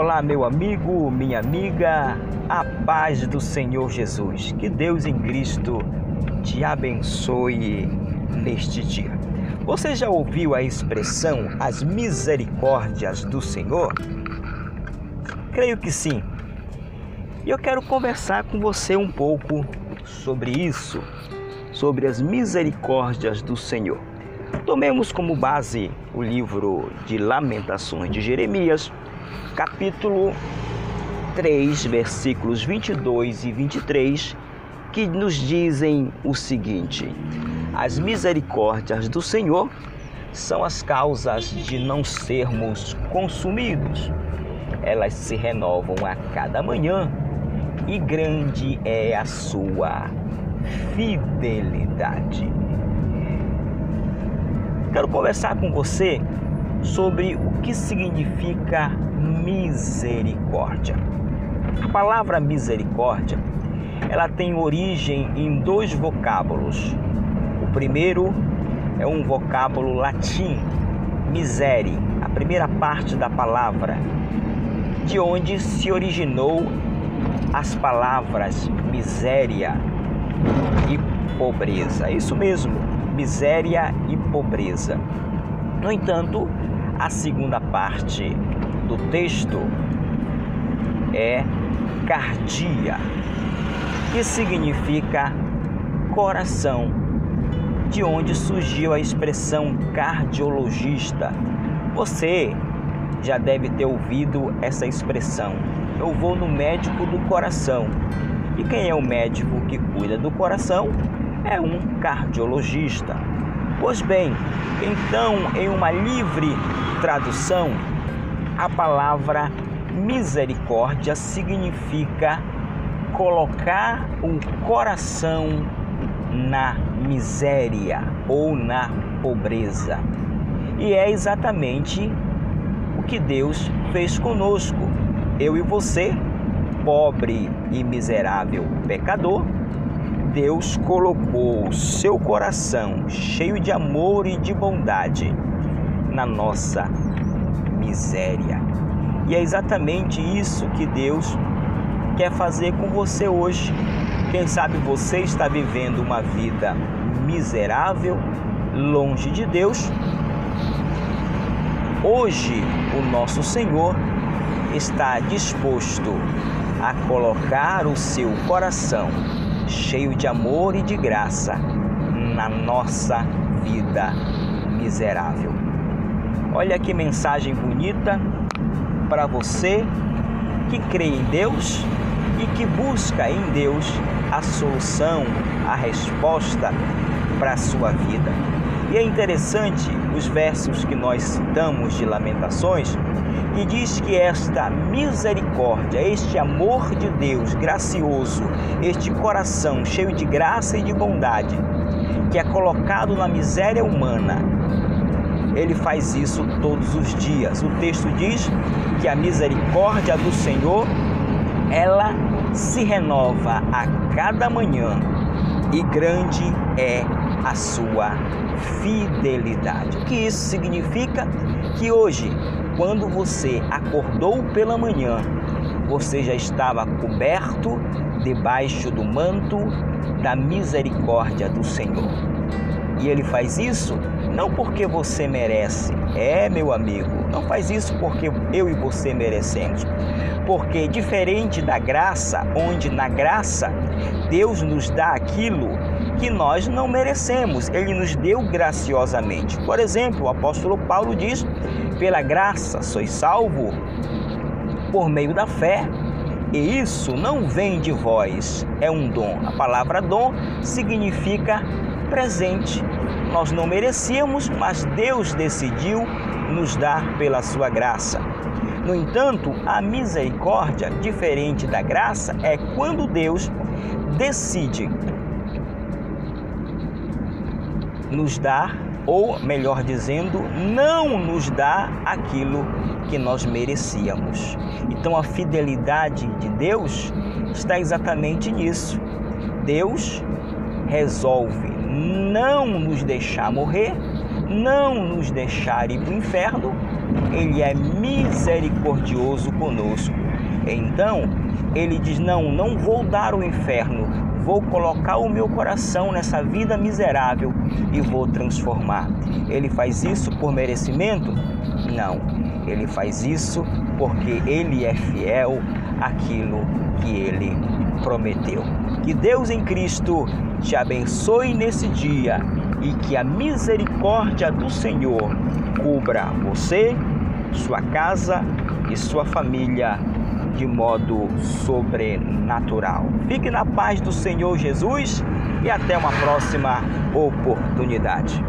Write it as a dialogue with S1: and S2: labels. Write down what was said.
S1: Olá, meu amigo, minha amiga, a paz do Senhor Jesus. Que Deus em Cristo te abençoe neste dia. Você já ouviu a expressão as misericórdias do Senhor? Creio que sim. E eu quero conversar com você um pouco sobre isso, sobre as misericórdias do Senhor. Tomemos como base o livro de Lamentações de Jeremias, capítulo 3, versículos 22 e 23, que nos dizem o seguinte: As misericórdias do Senhor são as causas de não sermos consumidos. Elas se renovam a cada manhã e grande é a sua fidelidade. Quero conversar com você sobre o que significa misericórdia. A palavra misericórdia, ela tem origem em dois vocábulos. O primeiro é um vocábulo latim, misere, a primeira parte da palavra, de onde se originou as palavras miséria e pobreza. Isso mesmo, miséria e pobreza. No entanto, a segunda parte do texto é cardia, que significa coração, de onde surgiu a expressão cardiologista. Você já deve ter ouvido essa expressão. Eu vou no médico do coração. E quem é o médico que cuida do coração? É um cardiologista. Pois bem, então, em uma livre tradução, a palavra misericórdia significa colocar o coração na miséria ou na pobreza. E é exatamente o que Deus fez conosco. Eu e você, pobre e miserável pecador, Deus colocou o seu coração cheio de amor e de bondade na nossa miséria. E é exatamente isso que Deus quer fazer com você hoje. Quem sabe você está vivendo uma vida miserável, longe de Deus. Hoje, o nosso Senhor está disposto a colocar o seu coração cheio de amor e de graça na nossa vida miserável. Olha que mensagem bonita para você que crê em Deus e que busca em Deus a solução, a resposta para a sua vida. E é interessante os versos que nós citamos de Lamentações, que diz que esta misericórdia, este amor de Deus gracioso, este coração cheio de graça e de bondade, que é colocado na miséria humana, ele faz isso todos os dias. O texto diz que a misericórdia do Senhor, ela se renova a cada manhã e grande é a sua fidelidade. O que isso significa? Que hoje, quando você acordou pela manhã, você já estava coberto debaixo do manto da misericórdia do Senhor. E ele faz isso não porque você merece, é meu amigo, não faz isso porque eu e você merecemos. Porque diferente da graça, onde na graça Deus nos dá aquilo que nós não merecemos, ele nos deu graciosamente. Por exemplo, o apóstolo Paulo diz: pela graça sois salvo por meio da fé. E isso não vem de vós, é um dom. A palavra dom significa presente. Nós não merecíamos, mas Deus decidiu nos dar pela sua graça. No entanto, a misericórdia, diferente da graça, é quando Deus decide nos dar, ou melhor dizendo, não nos dá aquilo que nós merecíamos. Então a fidelidade de Deus está exatamente nisso. Deus resolve não nos deixar morrer, não nos deixar ir para o inferno, ele é misericordioso conosco. Então, ele diz: Não, não vou dar o inferno, vou colocar o meu coração nessa vida miserável e vou transformar. Ele faz isso por merecimento? Não, ele faz isso porque ele é fiel àquilo que ele prometeu. Que Deus em Cristo te abençoe nesse dia e que a misericórdia do Senhor cubra você, sua casa e sua família de modo sobrenatural. Fique na paz do Senhor Jesus e até uma próxima oportunidade.